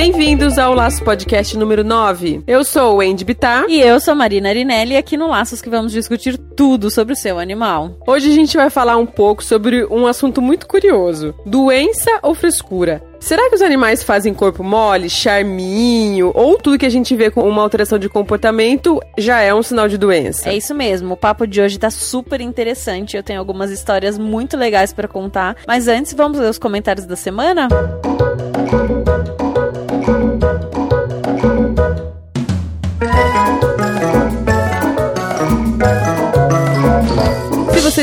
Bem-vindos ao Laços Podcast número 9. Eu sou o Andy Bittar. E eu sou Marina Arinelli e aqui no Laços que vamos discutir tudo sobre o seu animal. Hoje a gente vai falar um pouco sobre um assunto muito curioso: doença ou frescura? Será que os animais fazem corpo mole, charminho, ou tudo que a gente vê com uma alteração de comportamento já é um sinal de doença? É isso mesmo. O papo de hoje tá super interessante. Eu tenho algumas histórias muito legais para contar. Mas antes, vamos ler os comentários da semana? Música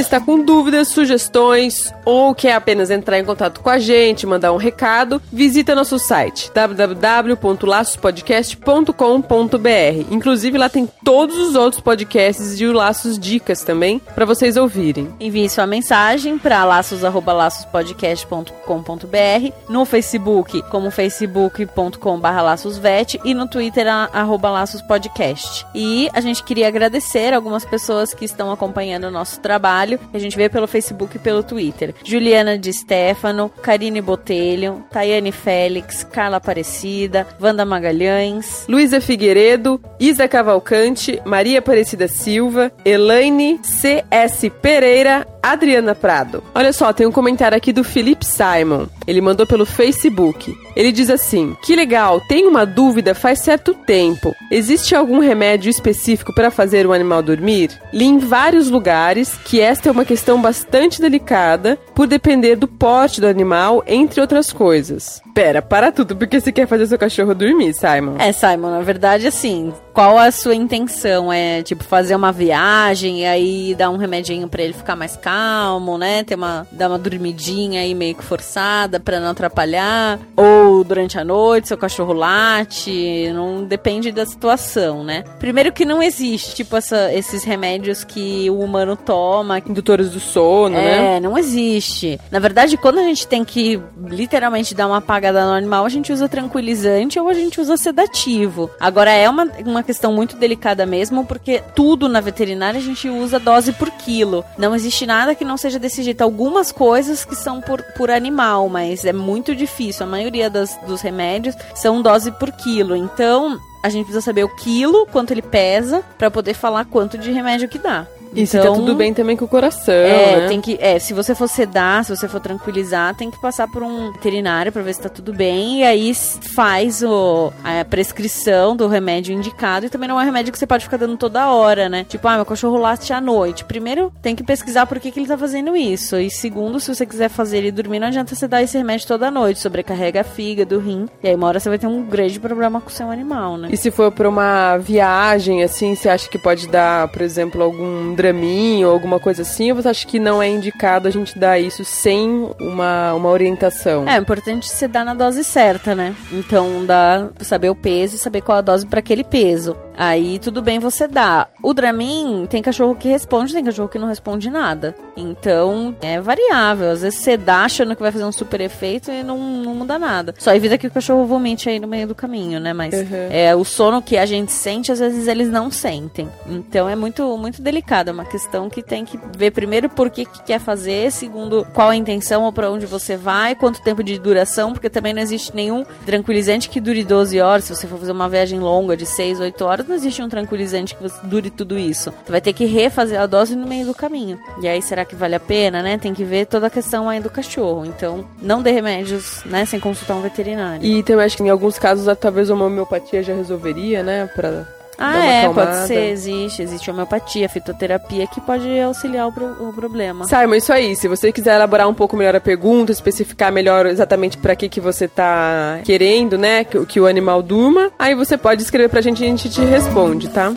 está com dúvidas, sugestões ou quer apenas entrar em contato com a gente, mandar um recado, visita nosso site www.laçospodcast.com.br. Inclusive lá tem todos os outros podcasts e o Laços Dicas também para vocês ouvirem. Envie sua mensagem para laços@laçospodcast.com.br, no Facebook como facebook.com/laçosvet e no Twitter arroba laçospodcast. E a gente queria agradecer algumas pessoas que estão acompanhando o nosso trabalho a gente vê pelo Facebook e pelo Twitter. Juliana de Stefano, Karine Botelho, Tayane Félix, Carla Aparecida, Wanda Magalhães, Luísa Figueiredo, Isa Cavalcante, Maria Aparecida Silva, Elaine C.S. Pereira, Adriana Prado. Olha só, tem um comentário aqui do Felipe Simon. Ele mandou pelo Facebook. Ele diz assim: Que legal, tenho uma dúvida faz certo tempo. Existe algum remédio específico para fazer o animal dormir? Li em vários lugares que esta é uma questão bastante delicada por depender do porte do animal, entre outras coisas. Pera, para tudo, porque você quer fazer seu cachorro dormir, Simon? É, Simon, na verdade, assim, qual a sua intenção? É, tipo, fazer uma viagem e aí dar um remedinho para ele ficar mais calmo, né? Ter uma, dar uma dormidinha aí meio que forçada para não atrapalhar? Ou durante a noite, seu cachorro late? Não depende da situação, né? Primeiro que não existe, tipo, essa, esses remédios que o humano toma. Indutores do sono, é, né? É, não existe. Na verdade, quando a gente tem que literalmente dar uma apagada no animal, a gente usa tranquilizante ou a gente usa sedativo. Agora, é uma, uma questão muito delicada mesmo, porque tudo na veterinária a gente usa dose por quilo. Não existe nada que não seja desse jeito. Algumas coisas que são por, por animal, mas é muito difícil. A maioria das, dos remédios são dose por quilo. Então, a gente precisa saber o quilo, quanto ele pesa, para poder falar quanto de remédio que dá. E então, se tá tudo bem também com o coração, é, né? tem que, é, se você for sedar, se você for tranquilizar, tem que passar por um veterinário para ver se tá tudo bem e aí faz o, a prescrição do remédio indicado e também não é um remédio que você pode ficar dando toda hora, né? Tipo, ah, meu cachorro late à noite. Primeiro, tem que pesquisar por que, que ele tá fazendo isso. E segundo, se você quiser fazer ele dormir, não adianta você dar esse remédio toda noite, sobrecarrega a fígado, rim. E aí uma hora você vai ter um grande problema com o seu animal, né? E se for para uma viagem, assim, você acha que pode dar, por exemplo, algum draminho ou alguma coisa assim, ou você acha que não é indicado a gente dar isso sem uma, uma orientação? É, é importante você dar na dose certa, né? Então, dá saber o peso e saber qual a dose para aquele peso. Aí tudo bem você dá. O Dramin tem cachorro que responde, tem cachorro que não responde nada. Então é variável. Às vezes você dá achando que vai fazer um super efeito e não, não muda nada. Só evita que o cachorro vomite aí no meio do caminho, né? Mas uhum. é o sono que a gente sente, às vezes eles não sentem. Então é muito, muito delicado. É uma questão que tem que ver primeiro por que, que quer fazer, segundo qual a intenção ou para onde você vai, quanto tempo de duração, porque também não existe nenhum tranquilizante que dure 12 horas. Se você for fazer uma viagem longa de 6, 8 horas, não existe um tranquilizante que dure tudo isso. Você vai ter que refazer a dose no meio do caminho. E aí, será que vale a pena, né? Tem que ver toda a questão aí do cachorro. Então, não dê remédios, né, sem consultar um veterinário. E também acho que em alguns casos, talvez uma homeopatia já resolveria, né? Pra ah, é, pode ser, existe. Existe homeopatia, fitoterapia que pode auxiliar o, pro, o, problema. Simon, isso aí. Se você quiser elaborar um pouco melhor a pergunta, especificar melhor exatamente para que, que você tá querendo, né, que, que o animal durma, aí você pode escrever pra gente e a gente te responde, tá?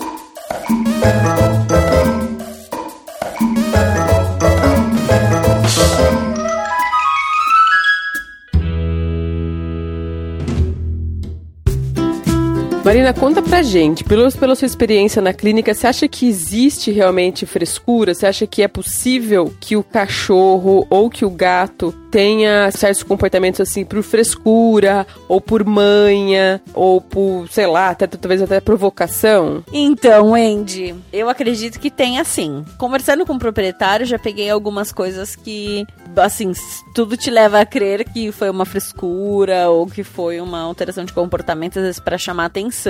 Marina, conta pra gente, pelo, pela sua experiência na clínica, você acha que existe realmente frescura? Você acha que é possível que o cachorro ou que o gato tenha certos comportamentos assim por frescura, ou por manha, ou por, sei lá, até, talvez até provocação? Então, Andy, eu acredito que tem assim. Conversando com o proprietário, já peguei algumas coisas que, assim, tudo te leva a crer que foi uma frescura ou que foi uma alteração de comportamento, às vezes para chamar atenção,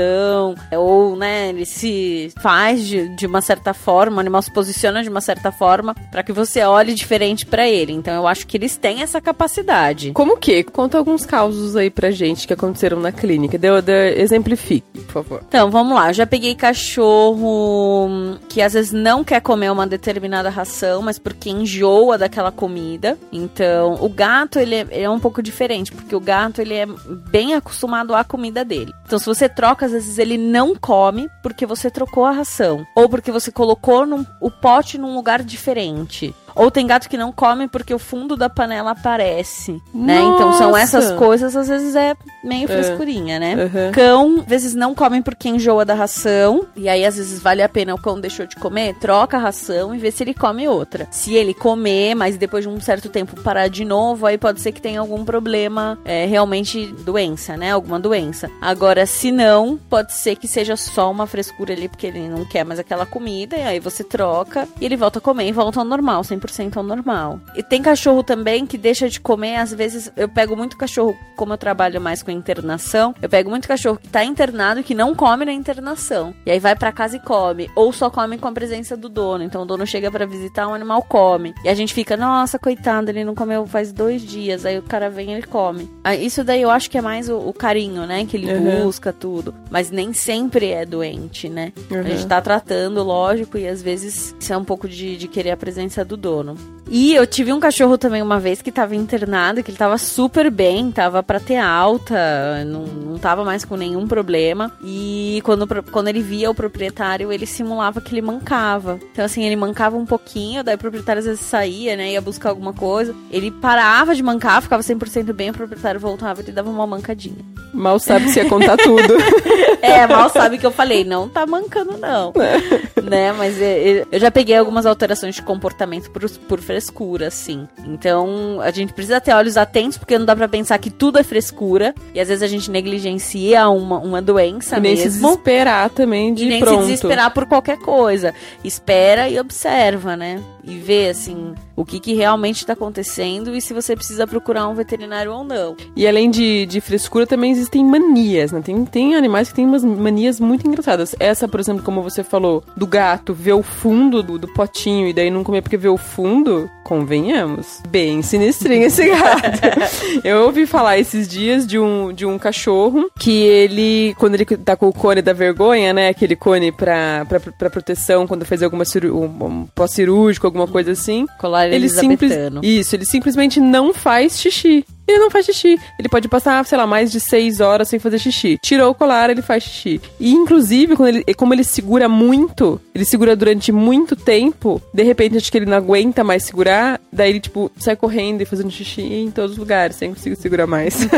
ou, né, ele se faz de, de uma certa forma, o animal se posiciona de uma certa forma para que você olhe diferente para ele. Então, eu acho que eles têm essa capacidade. Como que? Conta alguns causos aí pra gente que aconteceram na clínica. Deu, deu, exemplifique, por favor. Então, vamos lá. Eu já peguei cachorro que às vezes não quer comer uma determinada ração, mas porque enjoa daquela comida. Então, o gato, ele é, ele é um pouco diferente, porque o gato, ele é bem acostumado à comida dele. Então, se você troca, às vezes ele não come porque você trocou a ração. Ou porque você colocou num, o pote num lugar diferente. Ou tem gato que não come porque o fundo da panela aparece, né? Então são essas coisas, às vezes é meio é. frescurinha, né? Uhum. Cão, às vezes não comem porque enjoa da ração, e aí às vezes vale a pena o cão deixou de comer, troca a ração e vê se ele come outra. Se ele comer, mas depois de um certo tempo parar de novo, aí pode ser que tenha algum problema, é, realmente doença, né? Alguma doença. Agora, se não, pode ser que seja só uma frescura ali porque ele não quer mais aquela comida, e aí você troca e ele volta a comer e volta ao normal, sem 100% ao normal. E tem cachorro também que deixa de comer, às vezes eu pego muito cachorro, como eu trabalho mais com internação, eu pego muito cachorro que tá internado e que não come na internação. E aí vai para casa e come, ou só come com a presença do dono. Então o dono chega para visitar, o animal come. E a gente fica, nossa, coitado, ele não comeu faz dois dias. Aí o cara vem e ele come. Isso daí eu acho que é mais o, o carinho, né? Que ele uhum. busca tudo. Mas nem sempre é doente, né? Uhum. A gente tá tratando, lógico, e às vezes isso é um pouco de, de querer a presença do dono dono. E eu tive um cachorro também uma vez que tava internado, que ele tava super bem, tava pra ter alta, não, não tava mais com nenhum problema. E quando, quando ele via o proprietário, ele simulava que ele mancava. Então, assim, ele mancava um pouquinho, daí o proprietário às vezes saía, né, ia buscar alguma coisa. Ele parava de mancar, ficava 100% bem, o proprietário voltava e dava uma mancadinha. Mal sabe se ia contar tudo. é, mal sabe que eu falei, não tá mancando não. É. Né, mas é, é, eu já peguei algumas alterações de comportamento por, por frescura, assim. Então, a gente precisa ter olhos atentos, porque não dá pra pensar que tudo é frescura. E às vezes a gente negligencia uma, uma doença e nem mesmo. se desesperar também de e nem pronto. se desesperar por qualquer coisa. Espera e observa, né? E vê, assim, o que, que realmente está acontecendo e se você precisa procurar um veterinário ou não. E além de, de frescura, também existem manias, né? Tem, tem animais que têm umas manias muito engraçadas. Essa, por exemplo, como você falou, do gato ver o fundo do, do potinho e daí não comer porque vê o fundo, convenhamos. Bem sinistrinho esse gato. Eu ouvi falar esses dias de um, de um cachorro que ele, quando ele tá com o cone da vergonha, né? Aquele cone pra, pra, pra proteção quando faz alguma cirurgia, um pós-cirúrgico, alguma coisa assim. Colar ele simples Isso, ele simplesmente não faz xixi. Ele não faz xixi. Ele pode passar, sei lá, mais de seis horas sem fazer xixi. Tirou o colar, ele faz xixi. E, inclusive, quando ele, como ele segura muito, ele segura durante muito tempo, de repente, acho que ele não aguenta mais segurar, daí ele, tipo, sai correndo e fazendo xixi em todos os lugares, sem conseguir segurar mais.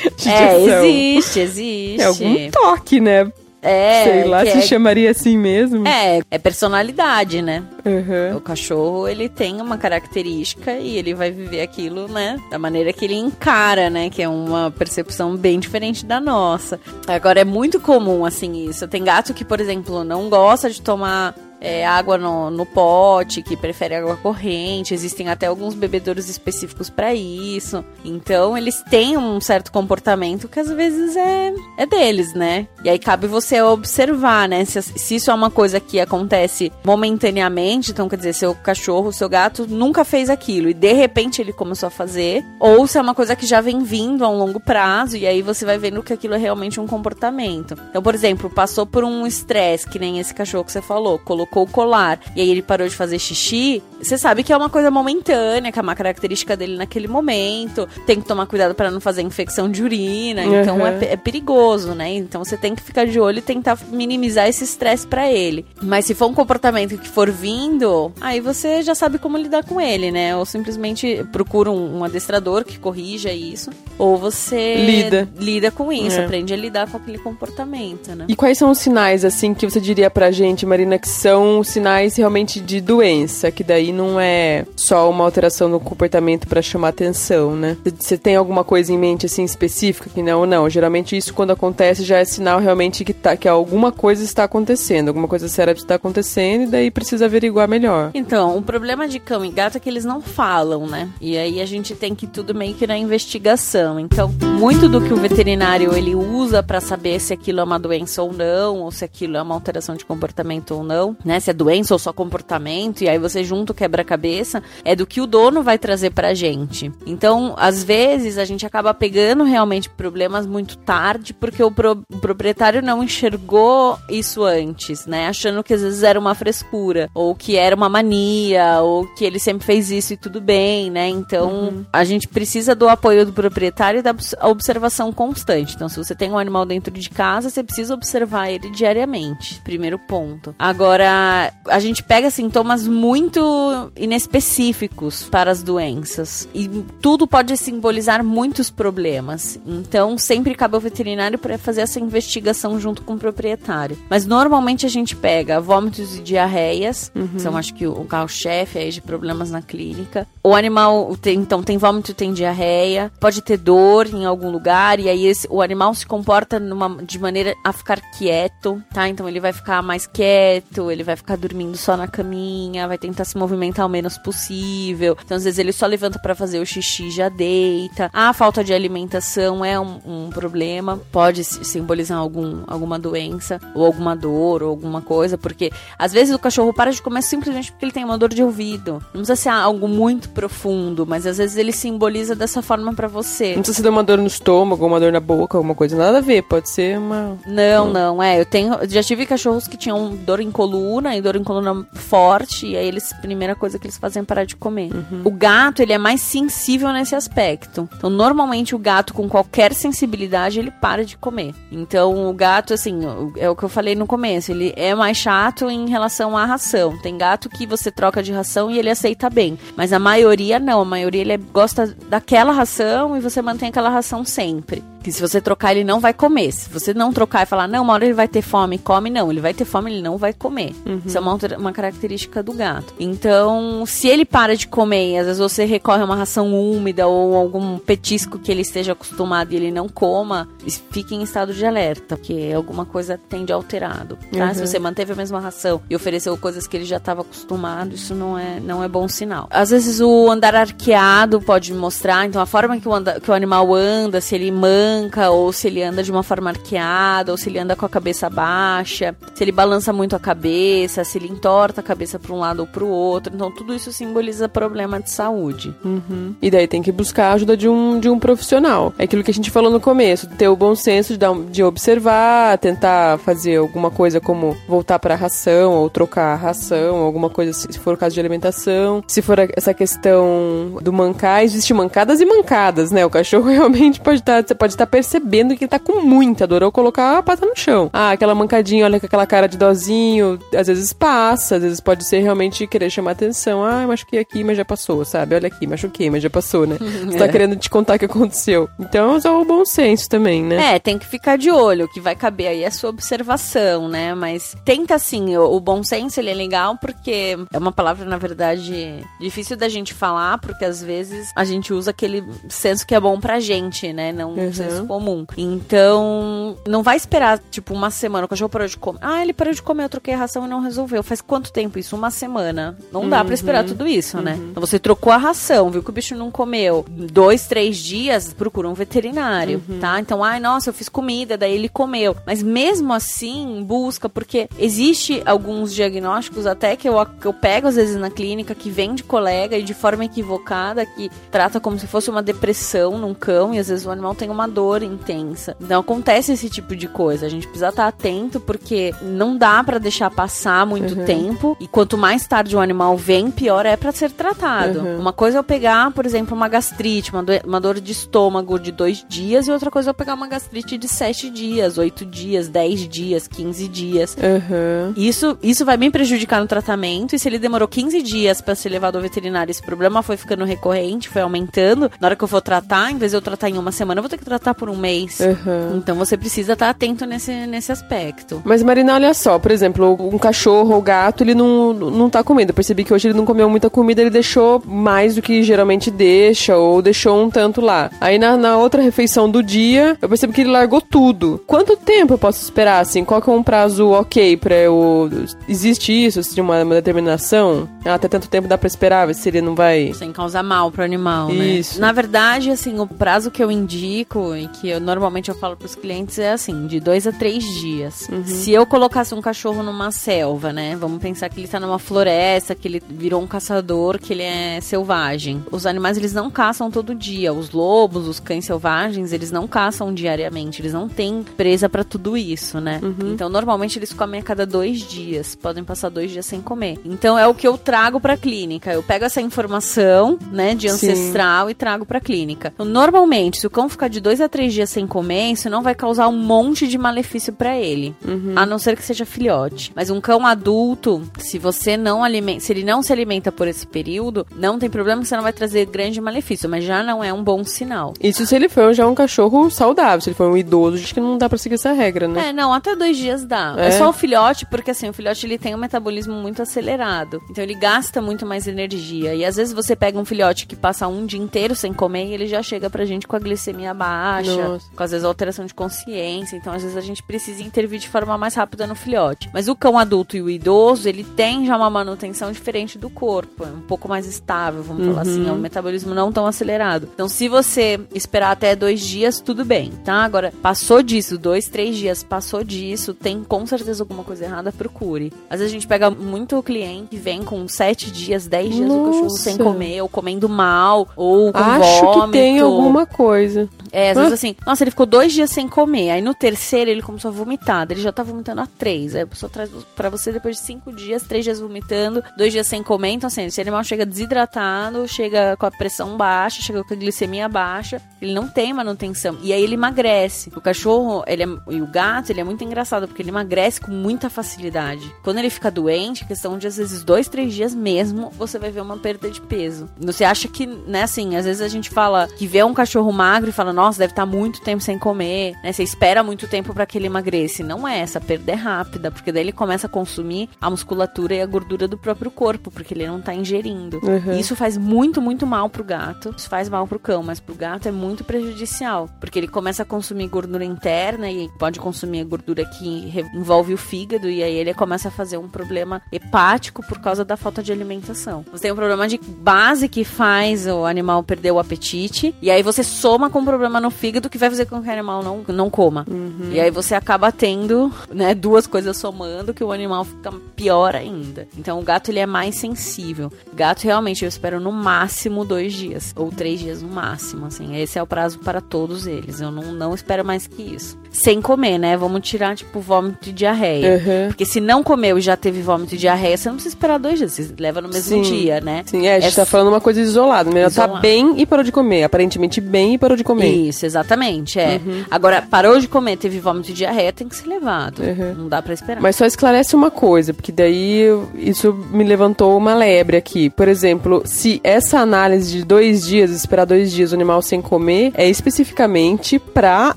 é, existe, existe. É algum toque, né? É, Sei lá se é... chamaria assim mesmo. É, é personalidade, né? Uhum. O cachorro, ele tem uma característica e ele vai viver aquilo, né? Da maneira que ele encara, né? Que é uma percepção bem diferente da nossa. Agora, é muito comum, assim, isso. Tem gato que, por exemplo, não gosta de tomar é, água no, no pote, que prefere água corrente. Existem até alguns bebedouros específicos para isso. Então, eles têm um certo comportamento que às vezes é, é deles, né? E aí cabe você observar, né? Se, se isso é uma coisa que acontece momentaneamente, então quer dizer, seu cachorro, seu gato nunca fez aquilo e de repente ele começou a fazer, ou se é uma coisa que já vem vindo a um longo prazo e aí você vai vendo que aquilo é realmente um comportamento. Então, por exemplo, passou por um estresse, que nem esse cachorro que você falou, colocou colocou o colar e aí ele parou de fazer xixi, você sabe que é uma coisa momentânea, que é uma característica dele naquele momento. Tem que tomar cuidado para não fazer infecção de urina, uhum. então é, é, perigoso, né? Então você tem que ficar de olho e tentar minimizar esse estresse para ele. Mas se for um comportamento que for vindo, aí você já sabe como lidar com ele, né? Ou simplesmente procura um, um adestrador que corrija isso, ou você lida, lida com isso, é. aprende a lidar com aquele comportamento, né? E quais são os sinais, assim, que você diria pra gente, Marina, que são sinais realmente de doença, que daí não é só uma alteração no comportamento para chamar atenção, né? Você tem alguma coisa em mente, assim, específica que não não? Geralmente isso, quando acontece, já é sinal realmente que, tá, que alguma coisa está acontecendo, alguma coisa séria está acontecendo e daí precisa averiguar melhor. Então, o problema de cão e gato é que eles não falam, né? E aí a gente tem que tudo meio que na investigação. Então, muito do que o veterinário ele usa para saber se aquilo é uma doença ou não, ou se aquilo é uma alteração de comportamento ou não, né? Se é doença ou só comportamento, e aí você junta o quebra-cabeça, é do que o dono vai trazer pra gente. Então, às vezes, a gente acaba pegando realmente problemas muito tarde, porque o, pro, o proprietário não enxergou isso antes, né? Achando que às vezes era uma frescura, ou que era uma mania, ou que ele sempre fez isso e tudo bem, né? Então, uhum. a gente precisa do apoio do proprietário e da observação constante. Então, se você tem um animal dentro de casa, você precisa observar ele diariamente. Primeiro ponto. Agora, a gente pega sintomas muito inespecíficos para as doenças e tudo pode simbolizar muitos problemas. Então, sempre cabe ao veterinário para fazer essa investigação junto com o proprietário. Mas normalmente a gente pega vômitos e diarreias, uhum. são acho que o carro-chefe aí de problemas na clínica. O animal tem, então tem vômito, tem diarreia, pode ter dor em algum lugar e aí esse, o animal se comporta numa, de maneira a ficar quieto, tá? Então ele vai ficar mais quieto, ele vai ficar dormindo só na caminha, vai tentar se movimentar o menos possível. Então às vezes ele só levanta para fazer o xixi e já deita. A falta de alimentação é um, um problema, pode simbolizar algum, alguma doença ou alguma dor ou alguma coisa, porque às vezes o cachorro para de comer simplesmente porque ele tem uma dor de ouvido. Não precisa ser algo muito profundo, mas às vezes ele simboliza dessa forma para você. Não precisa ser uma dor no estômago, uma dor na boca, alguma coisa, nada a ver, pode ser uma. Não, não, é. Eu tenho. Já tive cachorros que tinham dor em coluna e dor em coluna forte, e aí eles, primeira coisa que eles fazem é parar de comer. Uhum. O gato, ele é mais sensível nesse aspecto. Então, normalmente o gato com qualquer sensibilidade, ele para de comer. Então, o gato, assim, é o que eu falei no começo, ele é mais chato em relação à ração. Tem gato que você troca de ração e ele aceita bem, mas a maioria não, a maioria ele gosta daquela ração e você mantém aquela ração sempre. Que se você trocar, ele não vai comer. Se você não trocar e falar, não, uma hora ele vai ter fome, come, não. Ele vai ter fome, ele não vai comer. Uhum. Isso é uma, uma característica do gato. Então, se ele para de comer e às vezes você recorre a uma ração úmida ou algum petisco que ele esteja acostumado e ele não coma, fique em estado de alerta, porque alguma coisa tende alterado. Tá? Uhum. Se você manteve a mesma ração e ofereceu coisas que ele já estava acostumado, isso não é, não é bom sinal. Às vezes o andar arqueado pode mostrar, então a forma que o, anda, que o animal anda, se ele manda ou se ele anda de uma forma arqueada, ou se ele anda com a cabeça baixa, se ele balança muito a cabeça, se ele entorta a cabeça para um lado ou para o outro. Então, tudo isso simboliza problema de saúde. Uhum. E daí tem que buscar a ajuda de um, de um profissional. É aquilo que a gente falou no começo, ter o bom senso de, dar, de observar, tentar fazer alguma coisa como voltar para a ração ou trocar a ração, alguma coisa se for o caso de alimentação. Se for essa questão do mancar, existe mancadas e mancadas, né? O cachorro realmente pode estar, tá, pode tá percebendo que ele tá com muita dor ou colocar a pata no chão. Ah, aquela mancadinha, olha com aquela cara de dozinho, às vezes passa, às vezes pode ser realmente querer chamar atenção. Ah, machuquei aqui, mas já passou, sabe? Olha aqui, machuquei, mas já passou, né? Você tá é. querendo te contar o que aconteceu. Então, é o bom senso também, né? É, tem que ficar de olho, o que vai caber aí é a sua observação, né? Mas tenta assim, o, o bom senso ele é legal porque é uma palavra, na verdade, difícil da gente falar, porque às vezes a gente usa aquele senso que é bom pra gente, né? Não uhum senso comum. Então, não vai esperar, tipo, uma semana. O cachorro parou de comer. Ah, ele parou de comer, eu troquei a ração e não resolveu. Faz quanto tempo isso? Uma semana. Não dá pra esperar uhum. tudo isso, né? uhum. né? Então, você trocou a ração, viu que o bicho não comeu. Dois, três dias, procura um veterinário, uhum. tá? Então, ai, nossa, eu fiz comida, daí ele comeu. Mas mesmo assim, busca, porque existe alguns diagnósticos até que eu, que eu pego às vezes na clínica que vem de colega e de forma equivocada, que trata como se fosse uma depressão num cão e às vezes o animal tem uma dor dor intensa. Então acontece esse tipo de coisa. A gente precisa estar atento porque não dá para deixar passar muito Uhum. tempo. E quanto mais tarde o animal vem, pior é para ser tratado. Uhum. Uma coisa é eu pegar, por exemplo, uma gastrite, uma, do- uma dor de estômago de dois dias, e outra coisa é eu pegar uma gastrite de sete dias, oito dias, dez dias, 15 dias. Aham. Isso, isso vai me prejudicar no tratamento. E se ele demorou 15 dias pra ser levado ao veterinário, esse problema foi ficando recorrente, foi aumentando. Na hora que eu for tratar, em vez de eu tratar em uma semana, eu vou ter que tratar por um mês. Aham. Então você precisa estar atento nesse, nesse aspecto. Mas, Marina, olha só, por exemplo, um cachorro ou gato, ele não, não tá comendo. Eu percebi que hoje ele não comeu muita comida, ele deixou mais do que geralmente deixa, ou deixou um tanto lá. Aí na, na outra refeição do dia, eu percebi que ele largou tudo. Quanto tempo eu posso esperar, assim? Qual que é um prazo ok pra eu... Existe isso? Tem uma, uma determinação? Ah, até tanto tempo dá pra esperar, se ele não vai... Sem causar mal pro animal, né? Isso. Na verdade, assim, o prazo que eu indico e que eu, normalmente eu falo pros clientes é assim, de dois a três dias. Se eu colocasse um cachorro numa selva, né? Vamos pensar que ele tá numa floresta, que ele virou um caçador, que ele é selvagem. Os animais, eles não caçam todo dia. Os lobos, os cães selvagens, eles não caçam diariamente. Eles não têm presa pra tudo isso, né? Então, normalmente, eles comem a cada dois dias. Podem passar dois dias sem comer. Então, é o que eu trago pra clínica. Eu pego essa informação, né, de Sim. ancestral e trago pra clínica. Então, normalmente, se o cão ficar de dois a três dias sem comer, isso não vai causar um monte de malefício pra ele. A não ser que seja filhote. Mas um cão adulto, se você não alimenta, se ele não se alimenta por esse período, não tem problema que você não vai trazer grande malefício, mas já não é um bom sinal. Isso se ele for já um cachorro saudável. Se ele for um idoso, acho que não dá pra seguir essa regra, né? É, não, até dois dias dá. É? É? só o filhote, porque assim, o filhote ele tem um metabolismo muito acelerado. Então ele gasta muito mais energia. E às vezes você pega um filhote que passa um dia inteiro sem comer e ele já chega pra gente com a glicemia baixa, Nossa. com às vezes alteração de consciência. Então às vezes a gente precisa intervir de forma mais rápida no filhote. Mas o cão adulto e o idoso, ele tem já uma manutenção diferente do corpo. É um pouco mais estável, vamos falar assim. É um metabolismo não tão acelerado. Então se você esperar até dois dias, tudo bem, tá? Agora, passou disso, dois, três dias, passou disso, tem com certeza alguma coisa errada, procure. Às vezes a gente pega muito cliente que vem com sete dias, dez dias o cachorro sem Nossa. comer, ou comendo mal, ou com Acho vômito. que tem alguma coisa. É, às vezes assim, nossa, ele ficou dois dias sem comer. Aí no terceiro ele começou a vomitar. Ele já tá vomitando há três. Aí a pessoa traz pra você depois de cinco dias, três dias vomitando, dois dias sem comer. Então, assim, esse animal chega desidratado, chega com a pressão baixa, chega com a glicemia baixa. Ele não tem manutenção. E aí ele emagrece. O cachorro, ele é, e o gato, ele é muito engraçado, porque ele emagrece com muita facilidade. Quando ele fica doente, questão de às vezes dois, três dias mesmo, você vai ver uma perda de peso. Você acha que, né, assim, às vezes a gente fala que vê um cachorro magro e fala, nossa, deve estar muito tempo sem comer, né? Você espera muito tempo para que ele emagreça. E Não é, essa perda é rápida, porque daí ele começa a consumir a musculatura e a gordura do próprio corpo, porque ele não tá ingerindo. Uhum. E isso faz muito, muito mal pro gato. Isso faz mal pro cão, mas pro gato é muito prejudicial, porque ele começa a consumir gordura interna e pode consumir a gordura que envolve o fígado e aí ele começa a fazer um problema hepático por causa da falta de alimentação. Você tem um problema de base que faz o animal perder o apetite e aí você soma com um problema no fígado que vai fazer com que o animal não, não coma. E aí você acaba tendo, né, duas coisas somando que o animal fica pior ainda. Então o gato ele é mais sensível. Gato realmente eu espero no máximo dois dias ou três dias no máximo, assim. Esse é o prazo para todos eles. Eu não, não espero mais que isso. Sem comer, né? Vamos tirar tipo vômito e diarreia. Uhum. Porque se não comeu e já teve vômito e diarreia, você não precisa esperar dois dias. Você leva no mesmo Sim. dia, né? Sim, é, a gente É tá falando uma coisa isolada. Né? Ela tá bem e parou de comer. Aparentemente bem e parou de comer. Isso, exatamente, é. Uhum. Agora, parou de comer, teve vômito e diarreia, tem que ser levado. Uhum. Não dá pra esperar. Mas só esclarece uma coisa, porque daí isso me levantou uma lebre aqui. Por exemplo, se essa análise de dois dias, esperar dois dias o animal sem comer, é especificamente pra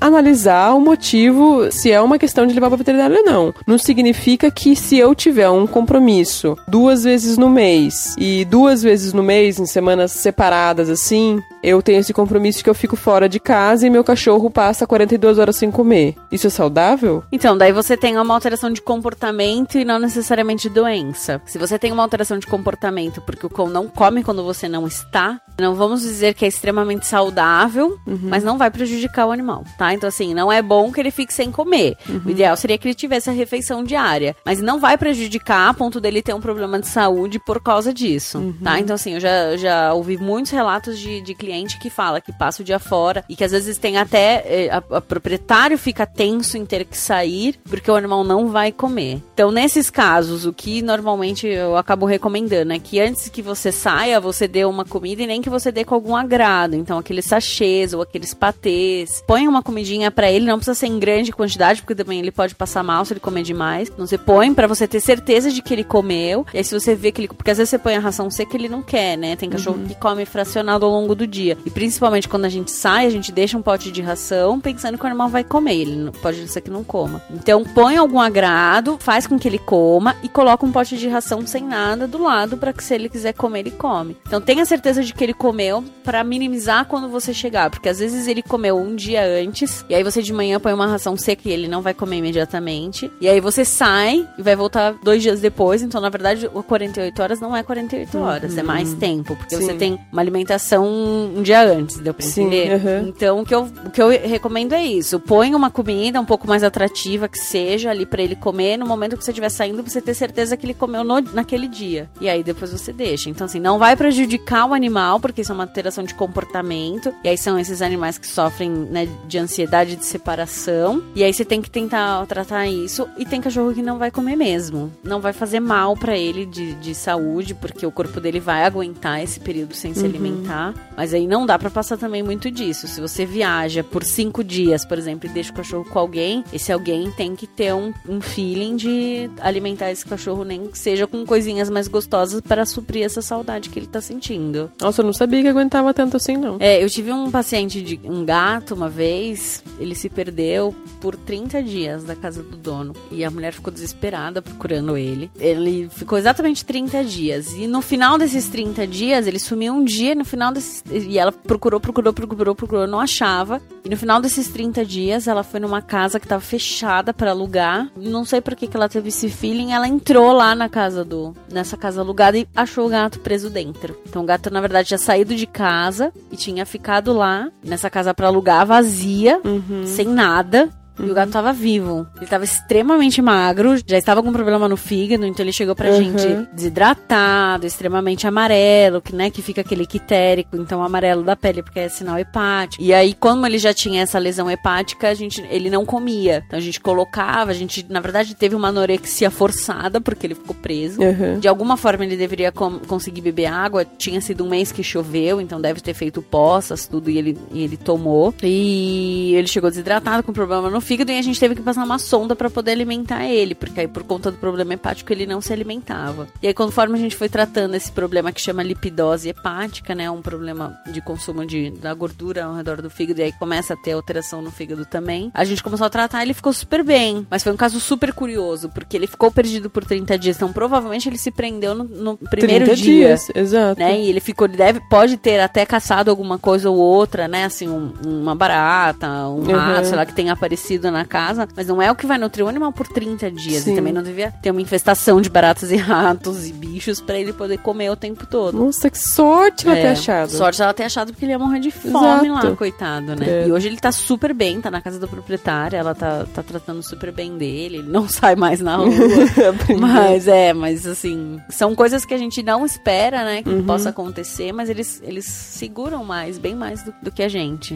analisar o motivo, se é uma questão de levar para veterinário ou não. Não significa que se eu tiver um compromisso duas vezes no mês e duas vezes no mês, em semanas separadas assim, eu tenho esse compromisso que eu fico fora de casa e meu cachorro passa 42 horas sem comer. Isso é saudável? Então, daí você tem uma alteração de comportamento e não necessariamente doença. Se você tem uma alteração de comportamento porque o cão não come quando você não está, não vamos dizer que é extremamente saudável, mas não vai prejudicar o animal, tá? Então, assim, não é bom que ele fique sem comer. O ideal seria que ele tivesse a refeição diária. Mas não vai prejudicar a ponto dele ter um problema de saúde por causa disso, tá? Então, assim, eu já, já ouvi muitos relatos de, de cliente que fala que passa o dia fora e que às vezes tem até. eh, a, a proprietário fica tenso em ter que sair porque o animal não vai comer. Então, nesses casos, o que normalmente eu acabo recomendando é que antes que você saia, você dê uma comida e nem que você dê com algum agrado. Então, aqueles sachês ou aqueles patês. Põe uma comidinha pra ele, não precisa ser em grande quantidade, porque também ele pode passar mal se ele comer demais. Então, você põe pra você ter certeza de que ele comeu. E aí, se você vê que ele. Porque às vezes você põe a ração seca ele não quer, né? Tem cachorro que come fracionado ao longo do dia. E principalmente quando a gente sai, a gente deixa um pote de ração pensando que o animal vai comer. Ele não, pode ser que não coma. Então, põe algum agrado, faz com que ele coma e coloca um pote de ração sem nada do lado para que se ele quiser comer, ele come. Então, tenha certeza de que ele comeu para minimizar quando você chegar, porque às vezes ele comeu um dia antes e aí você de manhã põe uma ração seca e ele não vai comer imediatamente. E aí você sai e vai voltar dois dias depois. Então, na verdade, o 48 horas não é 48 horas, é mais tempo, porque Sim. você tem uma alimentação um dia antes, deu pra Sim, entender? aham. Então, o que, eu, o que eu recomendo é isso. Põe uma comida um pouco mais atrativa que seja ali pra ele comer. No momento que você estiver saindo, você ter certeza que ele comeu no- naquele dia. E aí depois você deixa. Então, assim, não vai prejudicar o animal, porque isso é uma alteração de comportamento. E aí são esses animais que sofrem né, de ansiedade de separação. E aí você tem que tentar tratar isso. E tem cachorro que não vai comer mesmo. Não vai fazer mal pra ele de, de saúde, porque o corpo dele vai aguentar esse período sem se alimentar. Mas aí não dá pra passar também muito disso. Se você viaja por cinco dias, por exemplo, e deixa o cachorro com alguém, esse alguém tem que ter um, um feeling de alimentar esse cachorro, nem que seja com coisinhas mais gostosas para suprir essa saudade que ele tá sentindo. Nossa, eu não sabia que aguentava tanto assim, não. É, eu tive um paciente de um gato uma vez, ele se perdeu por 30 dias da casa do dono. E a mulher ficou desesperada procurando ele. Ele ficou exatamente 30 dias. E no final desses 30 dias, ele sumiu um dia, no final desses. E ela procurou, procurou, procurou, procurou, não achava. E no final desses 30 dias, ela foi numa casa que tava fechada para alugar. Não sei por que, que ela teve esse feeling. Ela entrou lá na casa do. nessa casa alugada e achou o gato preso dentro. Então o gato, na verdade, tinha saído de casa e tinha ficado lá, nessa casa para alugar, vazia, sem nada. E o gato tava vivo. Ele tava extremamente magro, já estava com problema no fígado, então ele chegou pra Uhum. gente desidratado, extremamente amarelo, que, né, que fica aquele quitérico, então amarelo da pele, porque é sinal hepático. E aí, como ele já tinha essa lesão hepática, a gente, ele não comia. Então a gente colocava, a gente, na verdade, teve uma anorexia forçada, porque ele ficou preso. Uhum. De alguma forma ele deveria conseguir beber água. Tinha sido um mês que choveu, então deve ter feito poças, tudo, e ele, e ele tomou. E ele chegou desidratado, com problema no fígado, e a gente teve que passar uma sonda pra poder alimentar ele, porque aí por conta do problema hepático ele não se alimentava. E aí conforme a gente foi tratando esse problema que chama lipidose hepática, né, um problema de consumo de, da gordura ao redor do fígado, e aí começa a ter alteração no fígado também, a gente começou a tratar ele ficou super bem. Mas foi um caso super curioso, porque ele ficou perdido por 30 dias, então provavelmente ele se prendeu no, no primeiro 30 dia dias, exato. né? E ele ficou, ele deve, pode ter até caçado alguma coisa ou outra, né? Assim, um- uma barata, um Uhum. rato, sei lá, que tenha aparecido na casa. Mas não é o que vai nutrir o animal por 30 dias. Sim. E também não devia ter uma infestação de baratas e ratos e bichos pra ele poder comer o tempo todo. Nossa, que sorte ela ter É, achado. Sorte ela ter achado porque ele ia morrer de fome Exato. lá, coitado, né? É. E hoje ele tá super bem, tá na casa da proprietária, ela tá, tá tratando super bem dele, ele não sai mais na rua. mas é, mas assim, são coisas que a gente não espera, né, que Uhum. possa acontecer, mas eles, eles seguram mais, bem mais do, do que a gente.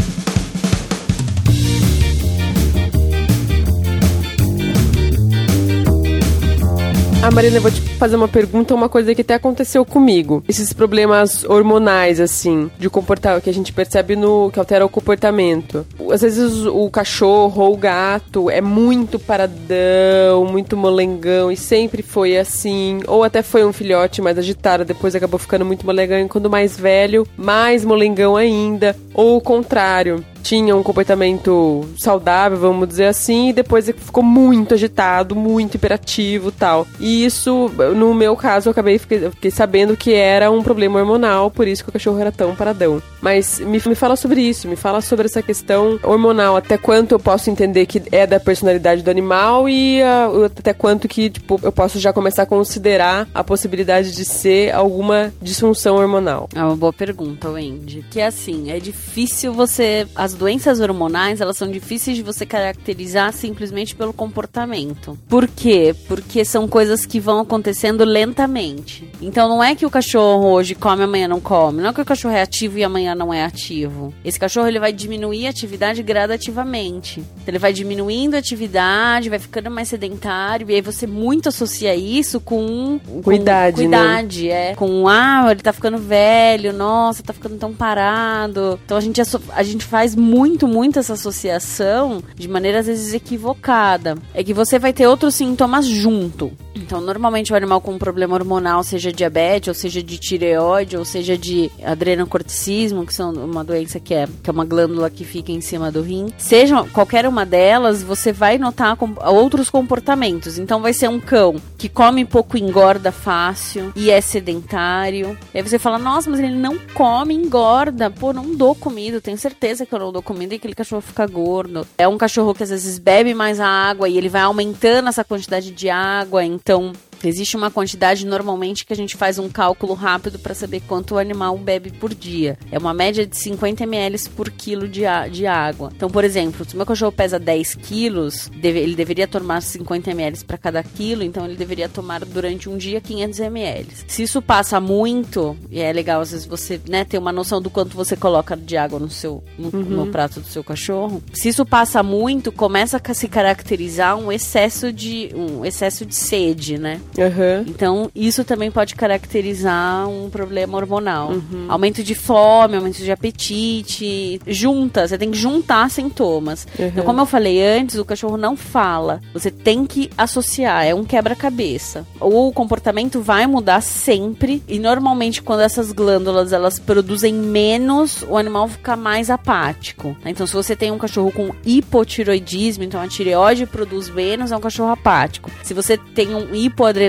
Ah, Marina, eu vou te fazer uma pergunta, uma coisa que até aconteceu comigo. Esses problemas hormonais, assim, de comportar, que a gente percebe no que altera o comportamento. Às vezes o cachorro ou o gato é muito paradão, muito molengão, e sempre foi assim. Ou até foi um filhote mais agitado, depois acabou ficando muito molengão, e quando mais velho, mais molengão ainda. Ou o contrário tinha um comportamento saudável, vamos dizer assim, e depois ficou muito agitado, muito hiperativo tal. E isso, no meu caso, eu acabei fiquei, fiquei sabendo que era um problema hormonal, por isso que o cachorro era tão paradão. Mas me, me fala sobre isso, me fala sobre essa questão hormonal, até quanto eu posso entender que é da personalidade do animal e ah, até quanto que, tipo, eu posso já começar a considerar a possibilidade de ser alguma disfunção hormonal. É uma boa pergunta, Wendy. Que assim, é difícil você. As doenças hormonais, elas são difíceis de você caracterizar simplesmente pelo comportamento. Por quê? Porque são coisas que vão acontecendo lentamente. Então não é que o cachorro hoje come amanhã não come, não é que o cachorro é ativo e amanhã não é ativo. Esse cachorro ele vai diminuir a atividade gradativamente. Então, ele vai diminuindo a atividade, vai ficando mais sedentário e aí você muito associa isso com Cuidade, com, cuidade, é, com ah, ele tá ficando velho, nossa, tá ficando tão parado. Então a gente a gente faz muito, muito essa associação de maneira às vezes equivocada. É que você vai ter outros sintomas junto. Então, normalmente o animal com um problema hormonal, seja diabetes, ou seja de tireoide, ou seja de adrenocorticismo, que são uma doença que é, que é uma glândula que fica em cima do rim, seja qualquer uma delas, você vai notar com, outros comportamentos. Então, vai ser um cão que come pouco engorda fácil e é sedentário. Aí você fala, nossa, mas ele não come, engorda. Pô, não dou comida, tenho certeza que eu não dou comida e aquele cachorro fica gordo. É um cachorro que às vezes bebe mais água e ele vai aumentando essa quantidade de água, então Existe uma quantidade normalmente que a gente faz um cálculo rápido para saber quanto o animal bebe por dia. É uma média de 50 ml por quilo de, de água. Então, por exemplo, se o meu cachorro pesa 10 quilos, deve, ele deveria tomar 50 ml para cada quilo, então ele deveria tomar durante um dia 500 ml. Se isso passa muito, e é legal às vezes você né, ter uma noção do quanto você coloca de água no seu no, uhum. no prato do seu cachorro, se isso passa muito, começa a se caracterizar um excesso de um excesso de sede, né? Uhum. Então, isso também pode caracterizar um problema hormonal. Uhum. Aumento de fome, aumento de apetite. Junta, você tem que juntar sintomas. Uhum. Então, como eu falei antes, o cachorro não fala. Você tem que associar, é um quebra-cabeça. O comportamento vai mudar sempre. E normalmente, quando essas glândulas elas produzem menos, o animal fica mais apático. Então, se você tem um cachorro com hipotiroidismo, então a tireoide produz menos, é um cachorro apático. Se você tem um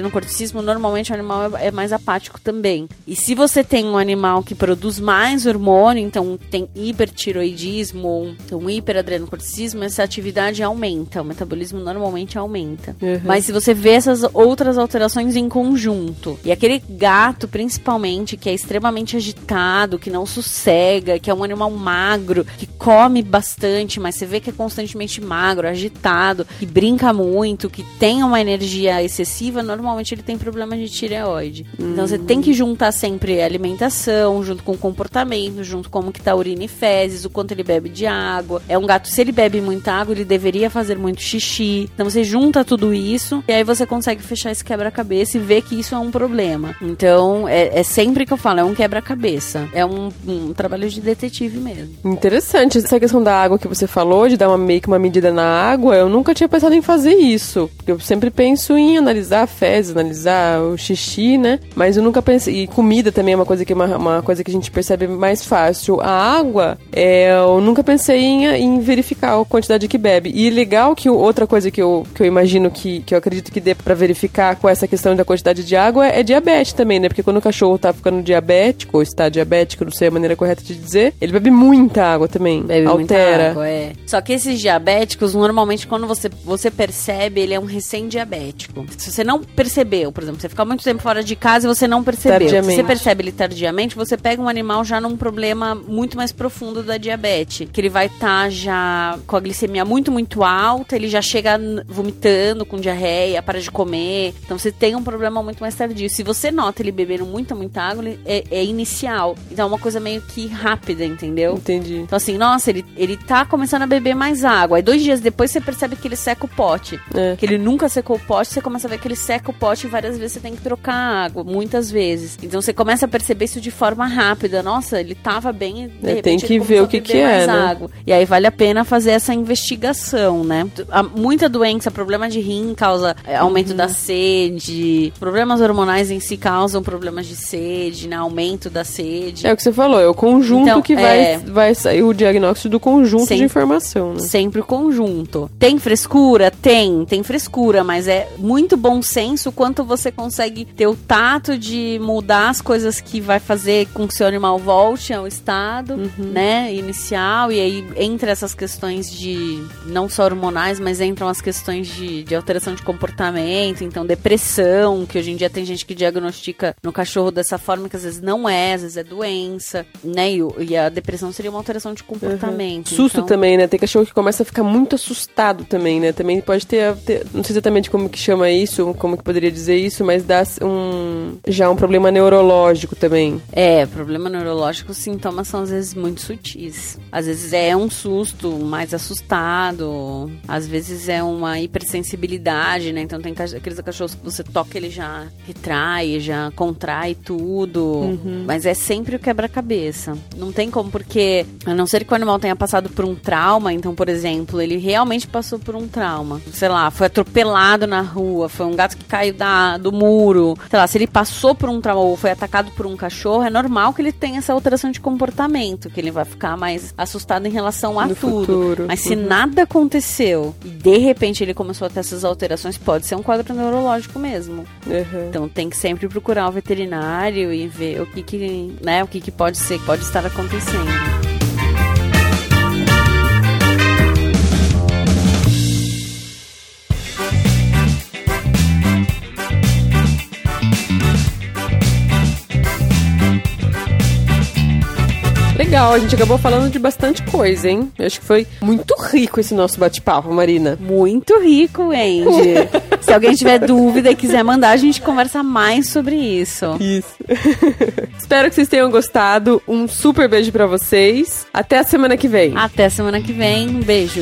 no corticismo, normalmente o animal é, é mais apático também. E se você tem um animal que produz mais hormônio, então tem hipertiroidismo, então hiperadrenocorticismo, essa atividade aumenta, o metabolismo normalmente aumenta. Uhum. Mas se você vê essas outras alterações em conjunto, e aquele gato principalmente que é extremamente agitado, que não sossega, que é um animal magro, que come bastante, mas você vê que é constantemente magro, agitado, que brinca muito, que tem uma energia excessiva, normalmente ele tem problema de tireoide. Hum. Então você tem que juntar sempre a alimentação, junto com o comportamento, junto com como que tá a urina e fezes, o quanto ele bebe de água. É um gato, se ele bebe muita água, ele deveria fazer muito xixi. Então você junta tudo isso e aí você consegue fechar esse quebra-cabeça e ver que isso é um problema. Então é, é sempre que eu falo, é um quebra-cabeça. É um, um, trabalho de detetive mesmo. Interessante. Essa questão da água que você falou, de dar uma, meio que uma medida na água, eu nunca tinha pensado em fazer isso. Eu sempre penso em analisar a fezes fezes, analisar o xixi, né? Mas eu nunca pensei. E comida também é uma coisa que, uma, uma coisa que a gente percebe mais fácil. A água, é, eu nunca pensei em, em verificar a quantidade que bebe. E legal que outra coisa que eu, que eu imagino que, que eu acredito que dê para verificar com essa questão da quantidade de água é, é diabetes também, né? Porque quando o cachorro tá ficando diabético, ou está diabético, não sei a maneira correta de dizer, ele bebe muita água também. Bebe altera. água, é. Só que esses diabéticos, normalmente, quando você, você percebe, ele é um recém-diabético. Se você não percebeu, por exemplo, você ficar muito tempo fora de casa e você não percebeu. Se você percebe ele tardiamente, você pega um animal já num problema muito mais profundo da diabetes, que ele vai estar tá já com a glicemia muito, muito alta, ele já chega vomitando, com diarreia, para de comer. Então você tem um problema muito mais tardio. Se você nota ele bebendo muita, muita água, é, é inicial. Então é uma coisa meio que rápida, entendeu? Entendi. Então assim, nossa, ele, ele tá começando a beber mais água. Aí dois dias depois você percebe que ele seca o pote. É. Que ele nunca secou o pote, você começa a ver que ele seca o pote várias vezes você tem que trocar água, muitas vezes. Então você começa a perceber isso de forma rápida. Nossa, ele tava bem, de repente, tem que ver o que que é, né? Água. E aí vale a pena fazer essa investigação, né? Muita doença, problema de rim causa é, aumento uhum. da sede, problemas hormonais em si causam problemas de sede, né? Aumento da sede. É o que você falou, é o conjunto então, que vai, é... vai sair o diagnóstico do conjunto sempre, de informação, né? Sempre o conjunto. Tem frescura? Tem, tem frescura, mas é muito bom senso senso, quanto você consegue ter o tato de mudar as coisas que vai fazer com que seu animal volte ao estado, Uhum. né, inicial, e aí entra essas questões de, não só hormonais, mas entram as questões de, de alteração de comportamento, então depressão, que hoje em dia tem gente que diagnostica no cachorro dessa forma, que às vezes não é, às vezes é doença, né, e, e a depressão seria uma alteração de comportamento. Susto então- também, né? Tem cachorro que começa a ficar muito assustado também, né? Também pode ter, ter- não sei exatamente como que chama isso, como que poderia dizer isso, mas dá um já um problema neurológico também. É, problema neurológico, os sintomas são às vezes muito sutis. Às vezes é um susto mais assustado, às vezes é uma hipersensibilidade, né? Então tem aqueles cachorros que você toca, ele já retrai, já contrai tudo. Mas é sempre o quebra-cabeça. Não tem como, porque a não ser que o animal tenha passado por um trauma, então, por exemplo, ele realmente passou por um trauma. Sei lá, foi atropelado na rua, foi um gato que caiu da, do muro. Sei lá, se ele passou por um trauma ou foi atacado por um cachorro, é normal que ele tenha essa alteração de comportamento, que ele vai ficar mais assustado em relação a No tudo. futuro. Mas se Uhum. nada aconteceu e de repente ele começou a ter essas alterações, pode ser um quadro neurológico mesmo. Uhum. Então tem que sempre procurar o veterinário e ver o que que, né, o que que pode ser, pode estar acontecendo. Legal, a gente acabou falando de bastante coisa, hein? Eu acho que foi muito rico esse nosso bate-papo, Marina. Muito rico, Andy. Se alguém tiver dúvida e quiser mandar, a gente conversa mais sobre isso. Isso. Espero que vocês tenham gostado. Um super beijo pra vocês. Até a semana que vem. Até semana que vem. Um beijo.